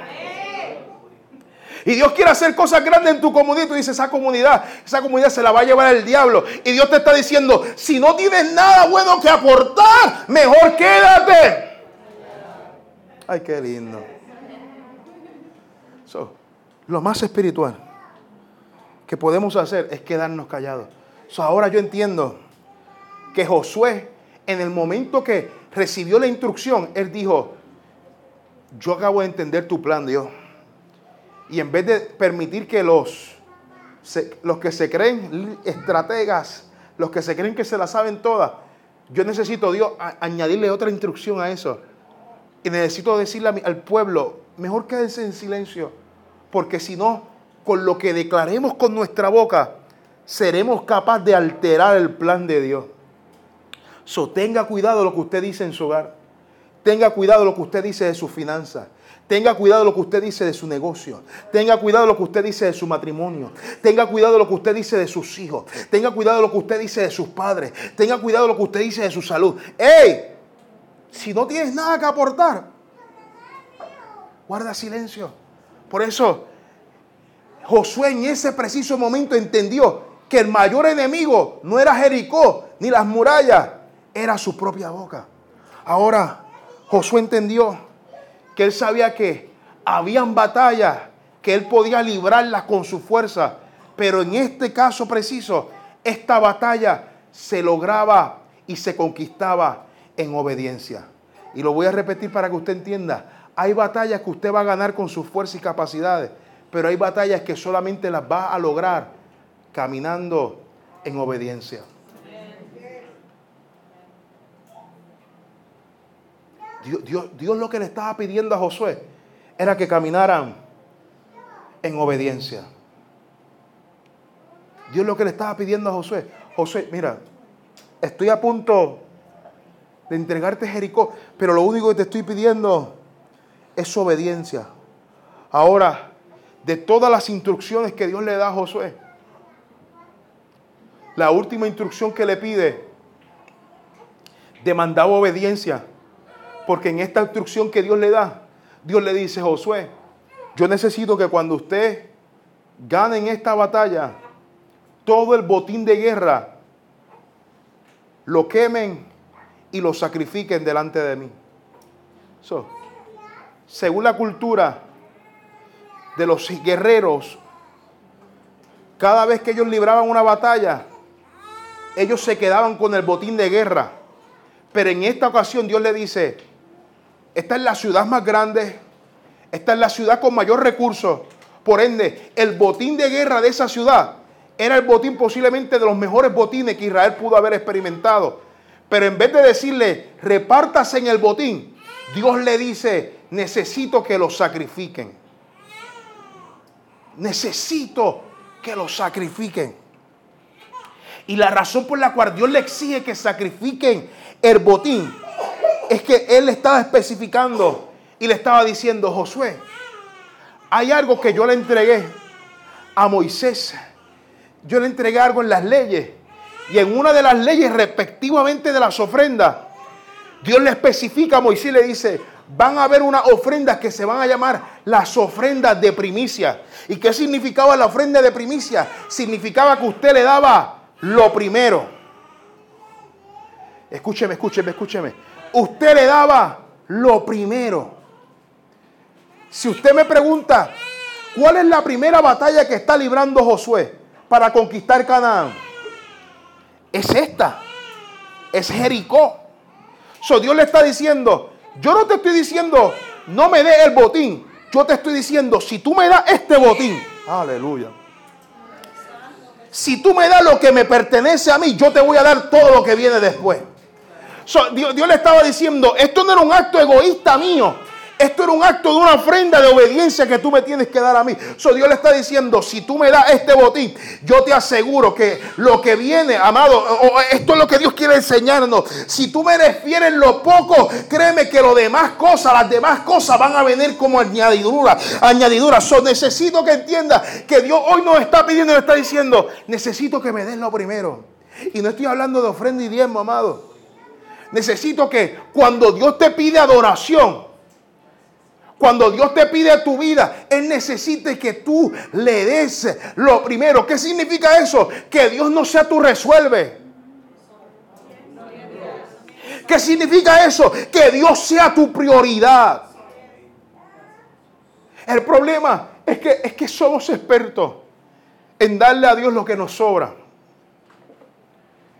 Y Dios quiere hacer cosas grandes en tu comunidad. Y tú dices, esa comunidad, esa comunidad se la va a llevar el diablo. Y Dios te está diciendo, si no tienes nada bueno que aportar, mejor quédate. Ay, qué lindo. lo más espiritual que podemos hacer es quedarnos callados. ahora yo entiendo que Josué, en el momento que recibió la instrucción, él dijo, yo acabo de entender tu plan, Dios. Y en vez de permitir que los, los que se creen estrategas, los que se creen que se la saben todas, yo necesito, Dios, añadirle otra instrucción a eso. Y necesito decirle al pueblo, mejor quédense en silencio, porque si no, con lo que declaremos con nuestra boca, seremos capaces de alterar el plan de Dios. So, tenga cuidado lo que usted dice en su hogar. Tenga cuidado lo que usted dice de sus finanzas. Tenga cuidado lo que usted dice de su negocio. Tenga cuidado lo que usted dice de su matrimonio. Tenga cuidado lo que usted dice de sus hijos. Tenga cuidado lo que usted dice de sus padres. Tenga cuidado lo que usted dice de su salud. ¡Ey! Si no tienes nada que aportar, guarda silencio. Por eso, Josué en ese preciso momento entendió que el mayor enemigo no era Jericó ni las murallas, era su propia boca. Ahora, Josué entendió que él sabía que habían batallas que él podía librarlas con su fuerza, pero en este caso preciso, esta batalla se lograba y se conquistaba en obediencia. Y lo voy a repetir para que usted entienda. Hay batallas que usted va a ganar con su fuerza y capacidades, pero hay batallas que solamente las va a lograr caminando en obediencia. Dios, lo que le estaba pidiendo a Josué era que caminaran en obediencia. Dios lo que le estaba pidiendo a Josué, Josué, mira, estoy a punto de entregarte Jericó, pero lo único que te estoy pidiendo es obediencia. Ahora, de todas las instrucciones que Dios le da a Josué, la última instrucción que le pide demandaba obediencia. Porque en esta instrucción que Dios le da, Dios le dice, Josué, yo necesito que cuando usted gane en esta batalla, todo el botín de guerra lo quemen y lo sacrifiquen delante de mí. según la cultura de los guerreros, cada vez que ellos libraban una batalla, ellos se quedaban con el botín de guerra. Pero en esta ocasión Dios le dice, esta es la ciudad más grande. Esta es la ciudad con mayor recursos. Por ende, el botín de guerra de esa ciudad era el botín posiblemente de los mejores botines que Israel pudo haber experimentado. Pero en vez de decirle, repártase en el botín, Dios le dice, necesito que lo sacrifiquen. Necesito que lo sacrifiquen. Y la razón por la cual Dios le exige que sacrifiquen el botín es que Él estaba especificando y le estaba diciendo, Josué, hay algo que yo le entregué a Moisés. Yo le entregué algo en las leyes. Y en una de las leyes respectivamente de las ofrendas, Dios le especifica a Moisés y le dice, van a haber unas ofrendas que se van a llamar las ofrendas de primicia. ¿Y qué significaba la ofrenda de primicia? Significaba que usted le daba lo primero. Escúcheme, escúcheme, escúcheme. Usted le daba lo primero. Si usted me pregunta, ¿cuál es la primera batalla que está librando Josué para conquistar Canaán? Es esta. Es Jericó. So, Dios le está diciendo, yo no te estoy diciendo, no me dé el botín. Yo te estoy diciendo, si tú me das este botín, aleluya. Si tú me das lo que me pertenece a mí, yo te voy a dar todo lo que viene después. Dios, Dios, le estaba diciendo, esto no era un acto egoísta mío. Esto era un acto de una ofrenda de obediencia que tú me tienes que dar a mí. So, Dios le está diciendo, si tú me das este botín, yo te aseguro que lo que viene, amado, esto es lo que Dios quiere enseñarnos. Si tú me refieres lo poco, créeme que lo demás cosas, las demás cosas van a venir como añadidura. Añadidura. So, necesito que entiendas que Dios hoy nos está pidiendo nos está diciendo, necesito que me des lo primero. Y no estoy hablando de ofrenda y diezmo, amado. Necesito que cuando Dios te pide adoración, cuando Dios te pide tu vida, Él necesita que tú le des lo primero. ¿Qué significa eso? Que Dios no sea tu resuelve. ¿Qué significa eso? Que Dios sea tu prioridad. El problema es que, es que somos expertos en darle a Dios lo que nos sobra.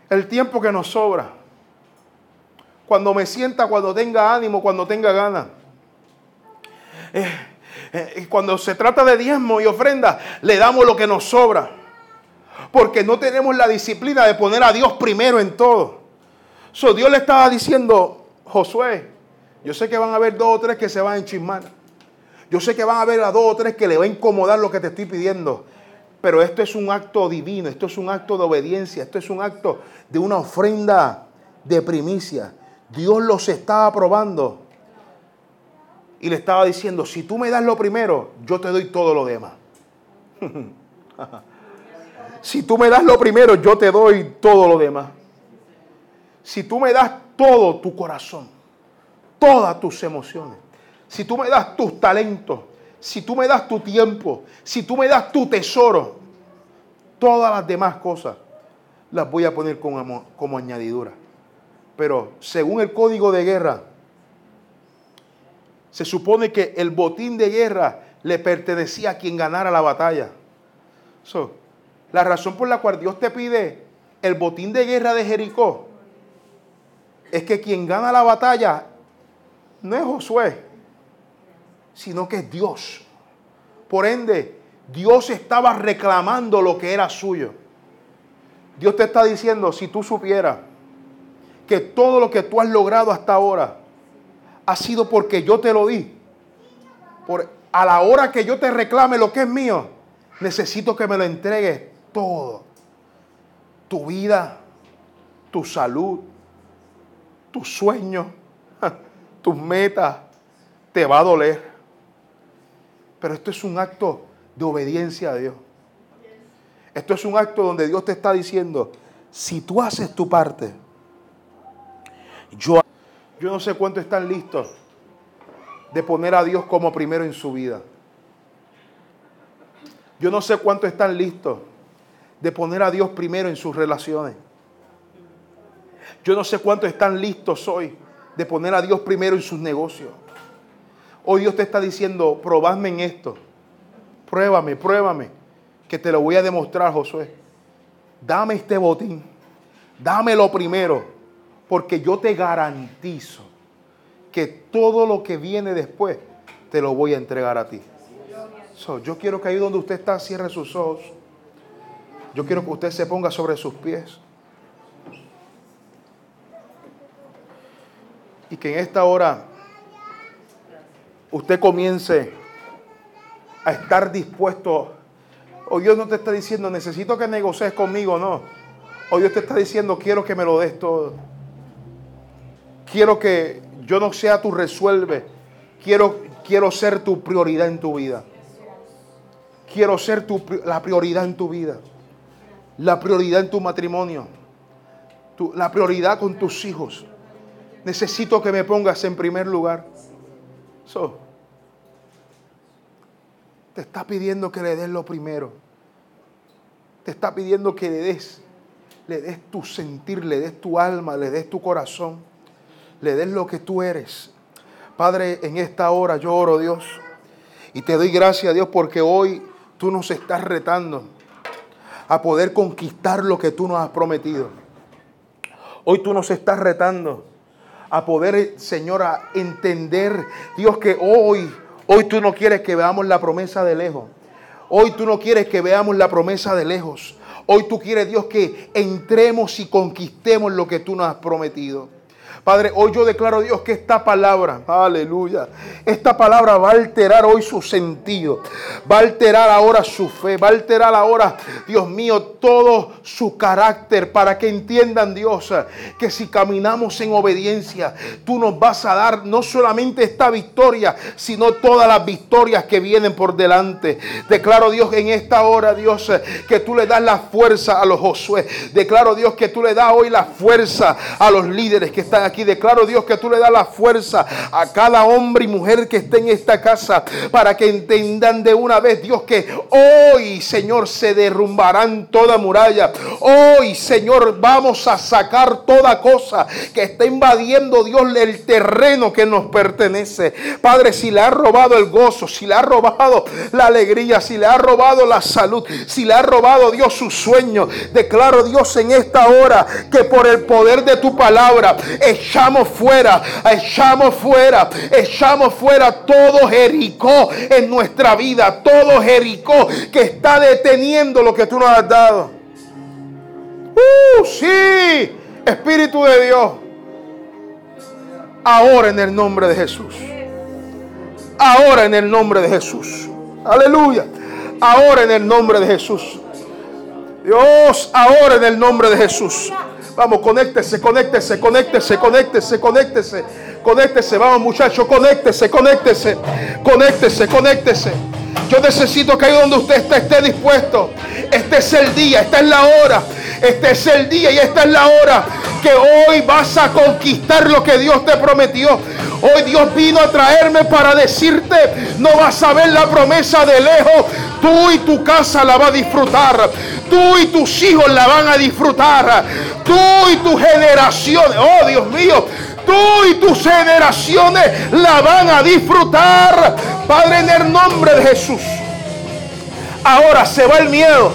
El tiempo que nos sobra. Cuando me sienta, cuando tenga ánimo, cuando tenga ganas. Eh, eh, cuando se trata de diezmo y ofrenda, le damos lo que nos sobra. Porque no tenemos la disciplina de poner a Dios primero en todo. So, Dios le estaba diciendo, Josué, yo sé que van a haber dos o tres que se van a enchismar. Yo sé que van a haber a dos o tres que le va a incomodar lo que te estoy pidiendo. Pero esto es un acto divino, esto es un acto de obediencia, esto es un acto de una ofrenda de primicia. Dios los está aprobando y le estaba diciendo, si tú me das lo primero, yo te doy todo lo demás. [laughs] si tú me das lo primero, yo te doy todo lo demás. Si tú me das todo tu corazón, todas tus emociones, si tú me das tus talentos, si tú me das tu tiempo, si tú me das tu tesoro, todas las demás cosas las voy a poner como, como añadidura. Pero según el código de guerra, se supone que el botín de guerra le pertenecía a quien ganara la batalla. la razón por la cual Dios te pide el botín de guerra de Jericó es que quien gana la batalla no es Josué, sino que es Dios. Por ende, Dios estaba reclamando lo que era suyo. Dios te está diciendo, si tú supieras que todo lo que tú has logrado hasta ahora, ha sido porque yo te lo di. Por, a la hora que yo te reclame lo que es mío, necesito que me lo entregues todo. Tu vida, tu salud, tus sueños, [laughs] tus metas, te va a doler. Pero esto es un acto de obediencia a Dios. Esto es un acto donde Dios te está diciendo, si tú haces tu parte, yo yo no sé cuánto están listos de poner a Dios como primero en su vida. Yo no sé cuánto están listos de poner a Dios primero en sus relaciones. Yo no sé cuánto están listos hoy de poner a Dios primero en sus negocios. Hoy Dios te está diciendo, probadme en esto. Pruébame, pruébame, que te lo voy a demostrar, Josué. Dame este botín. Dame lo primero porque yo te garantizo que todo lo que viene después te lo voy a entregar a ti. yo quiero que ahí donde usted está cierre sus ojos. Yo quiero que usted se ponga sobre sus pies. Y que en esta hora usted comience a estar dispuesto. O Dios no te está diciendo, necesito que negocies conmigo, no. Hoy Dios te está diciendo, quiero que me lo des todo. Quiero que yo no sea tu resuelve. Quiero, quiero ser tu prioridad en tu vida. Quiero ser tu, la prioridad en tu vida. La prioridad en tu matrimonio. la prioridad con tus hijos. Necesito que me pongas en primer lugar. te está pidiendo que le des lo primero. Te está pidiendo que le des, le des tu sentir, le des tu alma, le des tu corazón, le des lo que tú eres. Padre, en esta hora yo oro, Dios, y te doy gracias, Dios, porque hoy tú nos estás retando a poder conquistar lo que tú nos has prometido. Hoy tú nos estás retando a poder, Señor, entender, Dios, que hoy, hoy tú no quieres que veamos la promesa de lejos. Hoy tú no quieres que veamos la promesa de lejos. Hoy tú quieres, Dios, que entremos y conquistemos lo que tú nos has prometido. Padre, hoy yo declaro, Dios, que esta palabra, aleluya, esta palabra va a alterar hoy su sentido, va a alterar ahora su fe, va a alterar ahora, Dios mío, todo su carácter para que entiendan, Dios, que si caminamos en obediencia, tú nos vas a dar no solamente esta victoria, sino todas las victorias que vienen por delante. Declaro, Dios, en esta hora, Dios, que tú le das la fuerza a los Josué. Declaro, Dios, que tú le das hoy la fuerza a los líderes que están aquí y Declaro, Dios, que tú le das la fuerza a cada hombre y mujer que esté en esta casa para que entendan de una vez, Dios, que hoy, Señor, se derrumbarán toda muralla. Hoy, Señor, vamos a sacar toda cosa que está invadiendo, Dios, el terreno que nos pertenece. Padre, si le ha robado el gozo, si le ha robado la alegría, si le ha robado la salud, si le ha robado, Dios, su sueño, declaro, Dios, en esta hora que por el poder de tu palabra, echamos fuera, echamos fuera, echamos fuera todo Jericó en nuestra vida, todo Jericó que está deteniendo lo que tú nos has dado. Uh, sí, Espíritu de Dios. Ahora en el nombre de Jesús. Ahora en el nombre de Jesús. Aleluya. Ahora en el nombre de Jesús. Dios, ahora en el nombre de Jesús. Vamos, conéctese, conéctese, conéctese, conéctese, conéctese, conéctese. Vamos, muchachos, conéctese, conéctese, conéctese, conéctese. Yo necesito que ahí donde usted esté, esté dispuesto. Este es el día, esta es la hora. Este es el día y esta es la hora que hoy vas a conquistar lo que Dios te prometió. Hoy Dios vino a traerme para decirte, no vas a ver la promesa de lejos, tú y tu casa la vas a disfrutar, tú y tus hijos la van a disfrutar, tú y tus generaciones, oh Dios mío, tú y tus generaciones la van a disfrutar, Padre, en el nombre de Jesús. Ahora se va el miedo,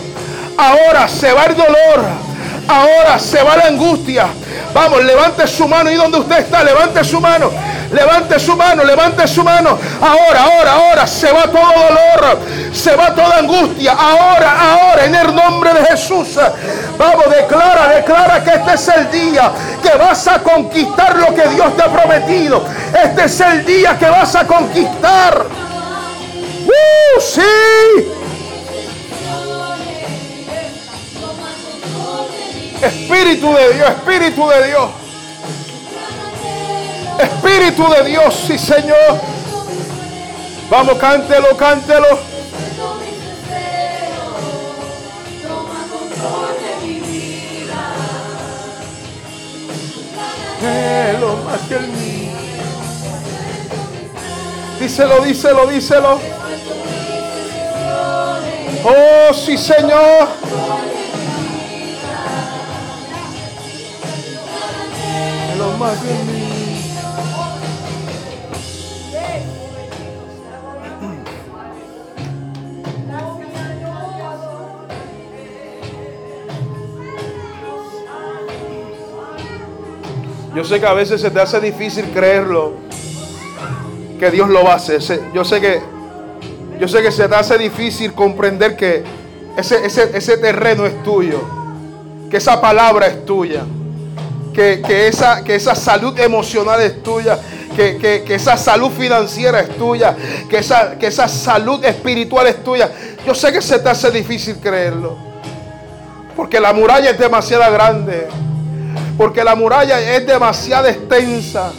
ahora se va el dolor. Ahora se va la angustia. Vamos, levante su mano y donde usted está, levante su mano. Levante su mano, levante su mano. Ahora, ahora, ahora se va todo dolor. Se va toda angustia. Ahora, ahora, en el nombre de Jesús. Vamos, declara, declara que este es el día que vas a conquistar lo que Dios te ha prometido. Este es el día que vas a conquistar. ¡Uh, sí! Espíritu de Dios, Espíritu de Dios. Espíritu de Dios, sí Señor. Vamos, cántelo, cántelo. más que el mío. Díselo, díselo, díselo. Oh, sí, Señor. Yo sé que a veces se te hace difícil creerlo, que Dios lo va a hacer. Yo sé que, yo sé que se te hace difícil comprender que ese, ese, ese terreno es tuyo, que esa palabra es tuya que, esa, que esa salud emocional es tuya, que, esa salud financiera es tuya, que esa, que esa salud espiritual es tuya. Yo sé que se te hace difícil creerlo. Porque la muralla es demasiado grande. Porque la muralla es demasiado extensa.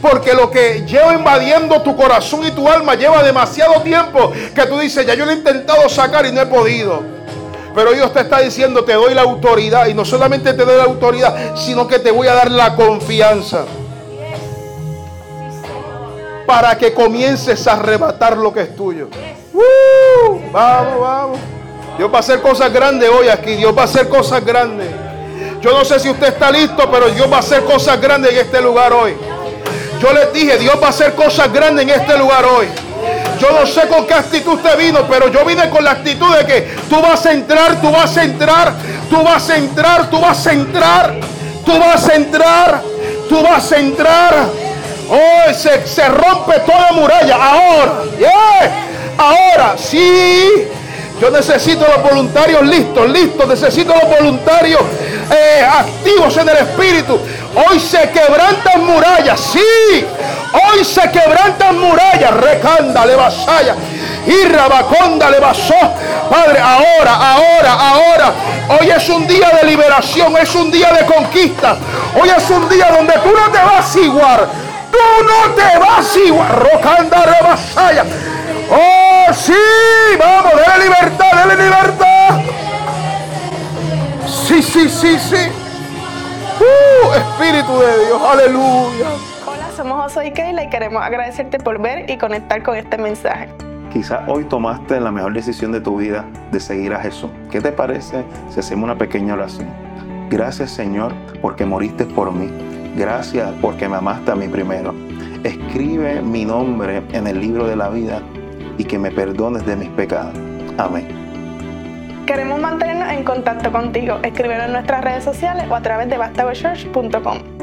Porque lo que lleva invadiendo tu corazón y tu alma lleva demasiado tiempo que tú dices, ya yo lo he intentado sacar y no he podido. Pero Dios te está diciendo, te doy la autoridad. Y no solamente te doy la autoridad, sino que te voy a dar la confianza. Para que comiences a arrebatar lo que es tuyo. vamos, vamos. Dios va a hacer cosas grandes hoy aquí. Dios va a hacer cosas grandes. Yo no sé si usted está listo, pero Dios va a hacer cosas grandes en este lugar hoy. Yo les dije, Dios va a hacer cosas grandes en este lugar hoy. Yo no sé con qué actitud usted vino, pero yo vine con la actitud de que tú vas a entrar, tú vas a entrar, tú vas a entrar, tú vas a entrar, tú vas a entrar, tú vas a entrar. Oh, se, se rompe toda muralla. Ahora, ahora, sí. Yo necesito los voluntarios listos, listos. Necesito los voluntarios eh, activos en el espíritu. Hoy se quebrantan murallas, sí. Hoy se quebrantan murallas. Recanda, le. Y rabaconda le basó. Padre, ahora, ahora, ahora. Hoy es un día de liberación, es un día de conquista. Hoy es un día donde tú no te vas igual. Tú no te vas igual. Rocanda, rebasaya. Oh, sí. Vamos, dale libertad, dale libertad. Sí, sí, sí, sí. Uh, Espíritu de Dios, aleluya. Somos Oso y Keila y queremos agradecerte por ver y conectar con este mensaje. Quizá hoy tomaste la mejor decisión de tu vida de seguir a Jesús. ¿Qué te parece si hacemos una pequeña oración? Gracias Señor porque moriste por mí. Gracias porque me amaste a mí primero. Escribe mi nombre en el libro de la vida y que me perdones de mis pecados. Amén. Queremos mantenernos en contacto contigo. Escríbenos en nuestras redes sociales o a través de bastagochurch.com.